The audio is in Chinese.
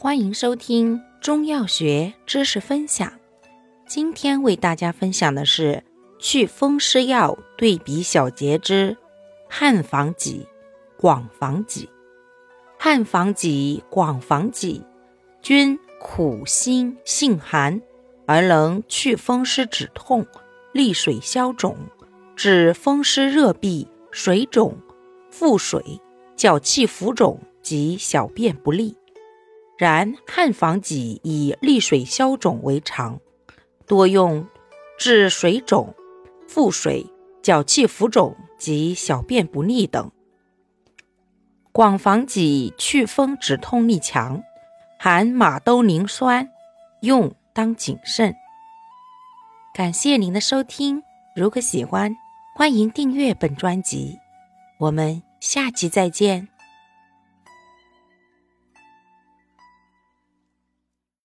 欢迎收听中药学知识分享。今天为大家分享的是祛风湿药对比小结之汉方戟、广防戟。汉方戟、广防戟均苦辛性寒，而能祛风湿止痛、利水消肿，治风湿热痹、水肿、腹水、脚气浮肿及小便不利。然汉防己以利水消肿为常，多用治水肿、腹水、脚气浮肿及小便不利等。广防戟祛风止痛力强，含马兜铃酸，用当谨慎。感谢您的收听，如果喜欢，欢迎订阅本专辑，我们下期再见。